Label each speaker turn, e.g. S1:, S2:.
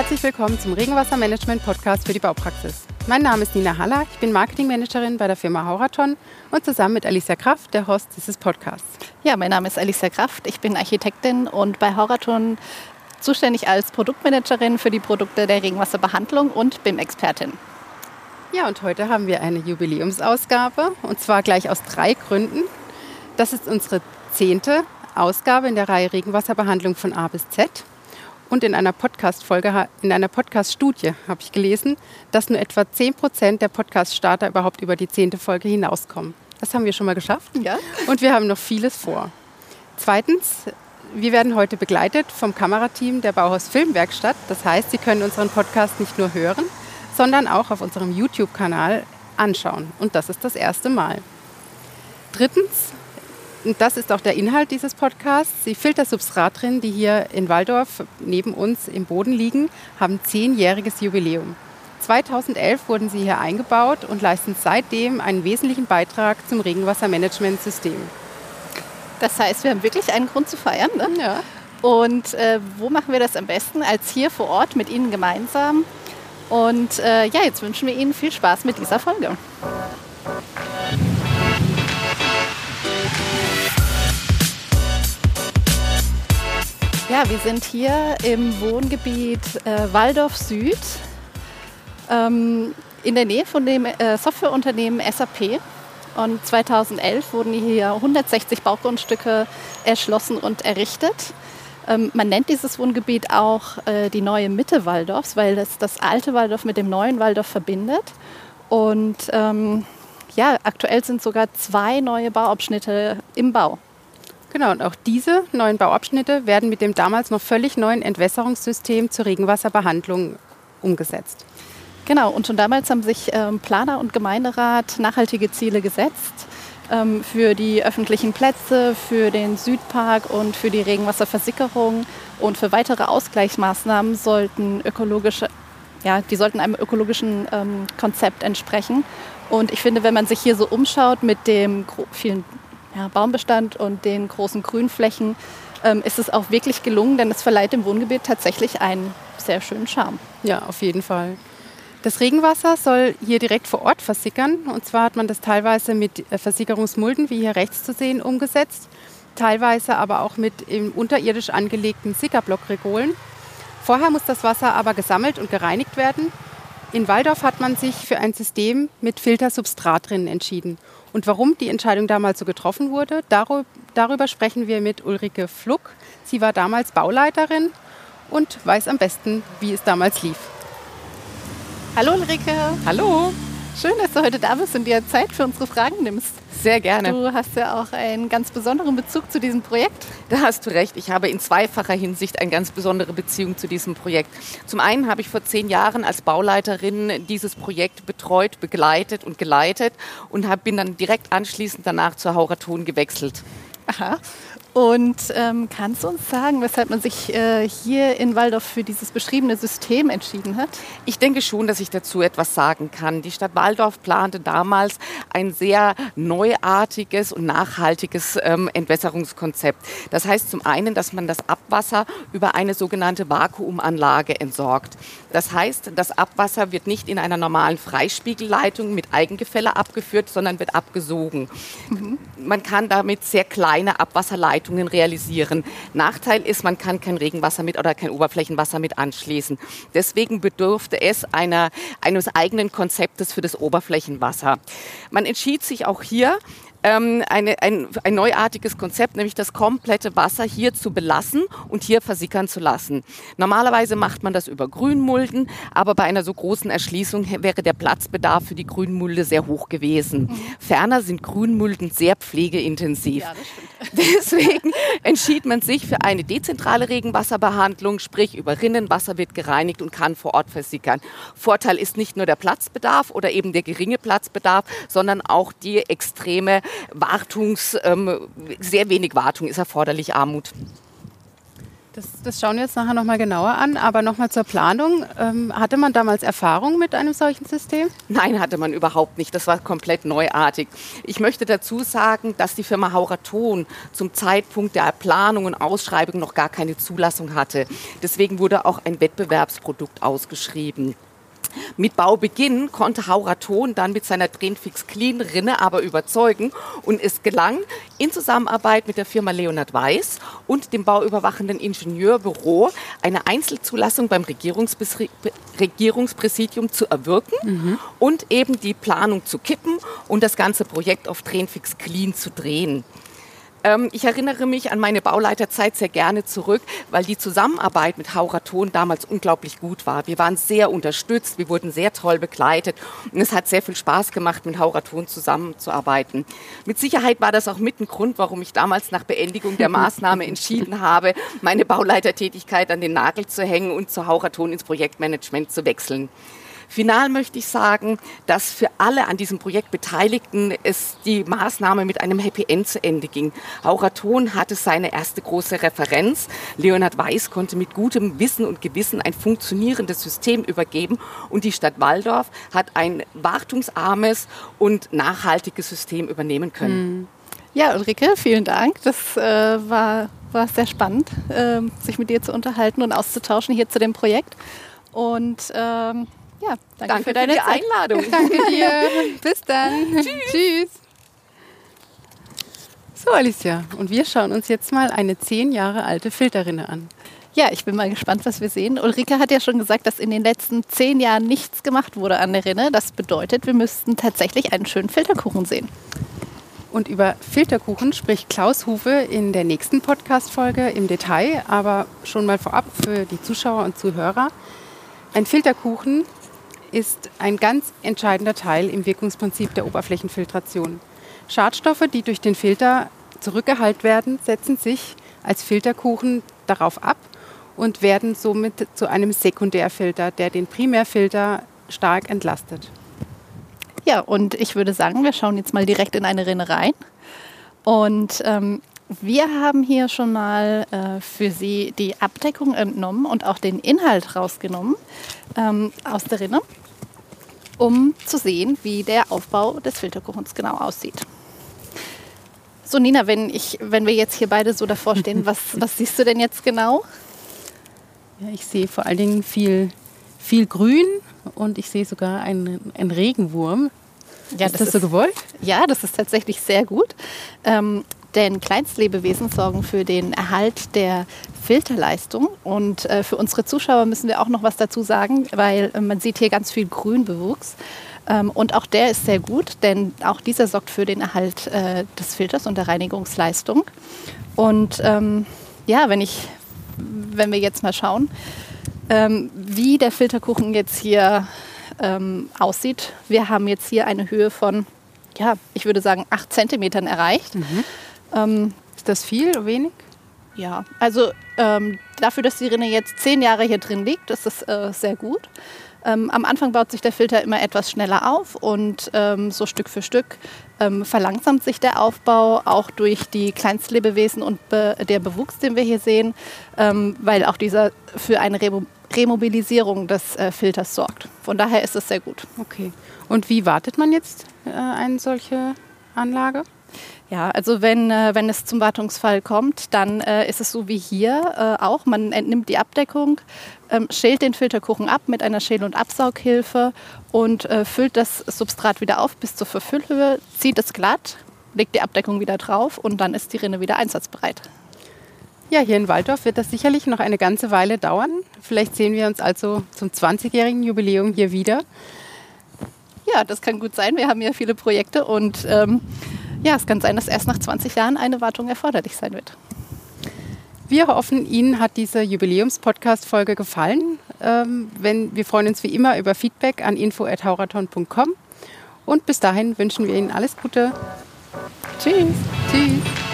S1: herzlich willkommen zum Regenwassermanagement-Podcast für die Baupraxis. Mein Name ist Nina Haller, ich bin Marketingmanagerin bei der Firma Hauraton und zusammen mit Alicia Kraft der Host dieses Podcasts.
S2: Ja, mein Name ist Alicia Kraft, ich bin Architektin und bei Hauraton zuständig als Produktmanagerin für die Produkte der Regenwasserbehandlung und BIM-Expertin.
S1: Ja, und heute haben wir eine Jubiläumsausgabe und zwar gleich aus drei Gründen. Das ist unsere zehnte Ausgabe in der Reihe Regenwasserbehandlung von A bis Z. Und in einer Podcast-Folge, in einer Podcast-Studie habe ich gelesen, dass nur etwa 10 Prozent der Podcast-Starter überhaupt über die zehnte Folge hinauskommen. Das haben wir schon mal geschafft. Ja. Und wir haben noch vieles vor. Zweitens, wir werden heute begleitet vom Kamerateam der Bauhaus Filmwerkstatt. Das heißt, Sie können unseren Podcast nicht nur hören, sondern auch auf unserem YouTube-Kanal anschauen. Und das ist das erste Mal. Drittens, und das ist auch der Inhalt dieses Podcasts, die Filtersubstratrinnen, die hier in Waldorf neben uns im Boden liegen, haben zehnjähriges Jubiläum. 2011 wurden sie hier eingebaut und leisten seitdem einen wesentlichen Beitrag zum Regenwassermanagementsystem.
S2: Das heißt, wir haben wirklich einen Grund zu feiern. Ne?
S1: Ja.
S2: Und äh, wo machen wir das am besten als hier vor Ort mit Ihnen gemeinsam? Und äh, ja, jetzt wünschen wir Ihnen viel Spaß mit dieser Folge. Wir sind hier im Wohngebiet äh, Waldorf Süd ähm, in der Nähe von dem äh, Softwareunternehmen SAP. Und 2011 wurden hier 160 Baugrundstücke erschlossen und errichtet. Ähm, man nennt dieses Wohngebiet auch äh, die neue Mitte Waldorfs, weil es das alte Waldorf mit dem neuen Waldorf verbindet. Und ähm, ja, aktuell sind sogar zwei neue Bauabschnitte im Bau.
S1: Genau, und auch diese neuen Bauabschnitte werden mit dem damals noch völlig neuen Entwässerungssystem zur Regenwasserbehandlung umgesetzt.
S2: Genau, und schon damals haben sich ähm, Planer und Gemeinderat nachhaltige Ziele gesetzt ähm, für die öffentlichen Plätze, für den Südpark und für die Regenwasserversickerung. Und für weitere Ausgleichsmaßnahmen sollten ökologische, ja, die sollten einem ökologischen ähm, Konzept entsprechen. Und ich finde, wenn man sich hier so umschaut mit dem vielen ja, Baumbestand und den großen Grünflächen, ähm, ist es auch wirklich gelungen, denn es verleiht dem Wohngebiet tatsächlich einen sehr schönen Charme.
S1: Ja, auf jeden Fall. Das Regenwasser soll hier direkt vor Ort versickern. Und zwar hat man das teilweise mit äh, Versickerungsmulden, wie hier rechts zu sehen, umgesetzt. Teilweise aber auch mit unterirdisch angelegten Sickerblockregolen. Vorher muss das Wasser aber gesammelt und gereinigt werden. In Waldorf hat man sich für ein System mit Filtersubstratrinnen entschieden. Und warum die Entscheidung damals so getroffen wurde, darüber sprechen wir mit Ulrike Fluck. Sie war damals Bauleiterin und weiß am besten, wie es damals lief.
S2: Hallo Ulrike.
S1: Hallo.
S2: Schön, dass du heute da bist und dir Zeit für unsere Fragen nimmst.
S1: Sehr gerne.
S2: Du hast ja auch einen ganz besonderen Bezug zu diesem Projekt.
S3: Da hast du recht. Ich habe in zweifacher Hinsicht eine ganz besondere Beziehung zu diesem Projekt. Zum einen habe ich vor zehn Jahren als Bauleiterin dieses Projekt betreut, begleitet und geleitet und bin dann direkt anschließend danach zur Hauraton gewechselt.
S2: Aha. Und ähm, kannst du uns sagen, weshalb man sich äh, hier in Waldorf für dieses beschriebene System entschieden hat?
S3: Ich denke schon, dass ich dazu etwas sagen kann. Die Stadt Waldorf plante damals ein sehr neuartiges und nachhaltiges ähm, Entwässerungskonzept. Das heißt zum einen, dass man das Abwasser über eine sogenannte Vakuumanlage entsorgt. Das heißt, das Abwasser wird nicht in einer normalen Freispiegelleitung mit Eigengefälle abgeführt, sondern wird abgesogen. Mhm. Man kann damit sehr kleine Abwasserleitungen Leitungen realisieren. Nachteil ist, man kann kein Regenwasser mit oder kein Oberflächenwasser mit anschließen. Deswegen bedurfte es einer, eines eigenen Konzeptes für das Oberflächenwasser. Man entschied sich auch hier, ähm, eine, ein, ein neuartiges Konzept, nämlich das komplette Wasser hier zu belassen und hier versickern zu lassen. Normalerweise macht man das über Grünmulden, aber bei einer so großen Erschließung wäre der Platzbedarf für die Grünmulde sehr hoch gewesen. Mhm. Ferner sind Grünmulden sehr pflegeintensiv. Ja, Deswegen entschied man sich für eine dezentrale Regenwasserbehandlung, sprich über Rinnenwasser wird gereinigt und kann vor Ort versickern. Vorteil ist nicht nur der Platzbedarf oder eben der geringe Platzbedarf, sondern auch die extreme Wartungs, ähm, sehr wenig Wartung ist erforderlich, Armut.
S1: Das, das, schauen wir jetzt nachher nochmal genauer an. Aber nochmal zur Planung. Ähm, hatte man damals Erfahrung mit einem solchen System?
S3: Nein, hatte man überhaupt nicht. Das war komplett neuartig. Ich möchte dazu sagen, dass die Firma Hauraton zum Zeitpunkt der Planung und Ausschreibung noch gar keine Zulassung hatte. Deswegen wurde auch ein Wettbewerbsprodukt ausgeschrieben. Mit Baubeginn konnte Hauraton dann mit seiner Tränenfix Clean Rinne aber überzeugen und es gelang in Zusammenarbeit mit der Firma Leonhard Weiß und dem bauüberwachenden Ingenieurbüro eine Einzelzulassung beim Regierungspräsidium zu erwirken mhm. und eben die Planung zu kippen und das ganze Projekt auf Tränenfix Clean zu drehen. Ähm, ich erinnere mich an meine Bauleiterzeit sehr gerne zurück, weil die Zusammenarbeit mit Hauraton damals unglaublich gut war. Wir waren sehr unterstützt, wir wurden sehr toll begleitet und es hat sehr viel Spaß gemacht, mit Hauraton zusammenzuarbeiten. Mit Sicherheit war das auch mit ein Grund, warum ich damals nach Beendigung der Maßnahme entschieden habe, meine Bauleitertätigkeit an den Nagel zu hängen und zu Hauraton ins Projektmanagement zu wechseln. Final möchte ich sagen, dass für alle an diesem Projekt Beteiligten es die Maßnahme mit einem Happy End zu Ende ging. Auraton hatte seine erste große Referenz. Leonhard Weiß konnte mit gutem Wissen und Gewissen ein funktionierendes System übergeben und die Stadt Waldorf hat ein wartungsarmes und nachhaltiges System übernehmen können.
S2: Mhm. Ja, Ulrike, vielen Dank. Das äh, war, war sehr spannend, äh, sich mit dir zu unterhalten und auszutauschen hier zu dem Projekt. Und ähm, ja, danke, danke für deine für Einladung.
S1: danke dir. Bis dann. Tschüss. Tschüss. So, Alicia, und wir schauen uns jetzt mal eine zehn Jahre alte Filterrinne an.
S2: Ja, ich bin mal gespannt, was wir sehen. Ulrike hat ja schon gesagt, dass in den letzten zehn Jahren nichts gemacht wurde an der Rinne. Das bedeutet, wir müssten tatsächlich einen schönen Filterkuchen sehen.
S1: Und über Filterkuchen spricht Klaus Hufe in der nächsten Podcast-Folge im Detail, aber schon mal vorab für die Zuschauer und Zuhörer. Ein Filterkuchen ist ein ganz entscheidender Teil im Wirkungsprinzip der Oberflächenfiltration. Schadstoffe, die durch den Filter zurückgehalten werden, setzen sich als Filterkuchen darauf ab und werden somit zu einem Sekundärfilter, der den Primärfilter stark entlastet.
S2: Ja, und ich würde sagen, wir schauen jetzt mal direkt in eine Rinne rein. Und ähm, wir haben hier schon mal äh, für Sie die Abdeckung entnommen und auch den Inhalt rausgenommen ähm, aus der Rinne um zu sehen, wie der Aufbau des Filterkuchens genau aussieht. So, Nina, wenn, ich, wenn wir jetzt hier beide so davor stehen, was, was siehst du denn jetzt genau?
S1: Ja, ich sehe vor allen Dingen viel, viel Grün und ich sehe sogar einen, einen Regenwurm. Ja, ist das, das so gewollt?
S2: Ja, das ist tatsächlich sehr gut. Ähm, denn Kleinstlebewesen sorgen für den Erhalt der Filterleistung. Und äh, für unsere Zuschauer müssen wir auch noch was dazu sagen, weil äh, man sieht hier ganz viel Grünbewuchs. Ähm, und auch der ist sehr gut, denn auch dieser sorgt für den Erhalt äh, des Filters und der Reinigungsleistung. Und ähm, ja, wenn, ich, wenn wir jetzt mal schauen, ähm, wie der Filterkuchen jetzt hier ähm, aussieht. Wir haben jetzt hier eine Höhe von, ja, ich würde sagen, 8 cm erreicht. Mhm.
S1: Ähm, ist das viel oder wenig?
S2: Ja, also ähm, dafür, dass die Rinne jetzt zehn Jahre hier drin liegt, ist das äh, sehr gut. Ähm, am Anfang baut sich der Filter immer etwas schneller auf und ähm, so Stück für Stück ähm, verlangsamt sich der Aufbau auch durch die Kleinstlebewesen und be der Bewuchs, den wir hier sehen, ähm, weil auch dieser für eine Remo Remobilisierung des äh, Filters sorgt. Von daher ist es sehr gut.
S1: Okay. Und wie wartet man jetzt äh, eine solche Anlage?
S2: Ja, also wenn, äh, wenn es zum Wartungsfall kommt, dann äh, ist es so wie hier äh, auch. Man entnimmt die Abdeckung, ähm, schält den Filterkuchen ab mit einer Schäl- und Absaughilfe und äh, füllt das Substrat wieder auf bis zur Verfüllhöhe, zieht es glatt, legt die Abdeckung wieder drauf und dann ist die Rinne wieder einsatzbereit.
S1: Ja, hier in Waldorf wird das sicherlich noch eine ganze Weile dauern. Vielleicht sehen wir uns also zum 20-jährigen Jubiläum hier wieder.
S2: Ja, das kann gut sein. Wir haben ja viele Projekte und ähm, ja, es kann sein, dass erst nach 20 Jahren eine Wartung erforderlich sein wird.
S1: Wir hoffen, Ihnen hat diese Jubiläums-Podcast-Folge gefallen. Ähm, wenn, wir freuen uns wie immer über Feedback an info.hauraton.com. Und bis dahin wünschen wir Ihnen alles Gute. Tschüss. Tschüss.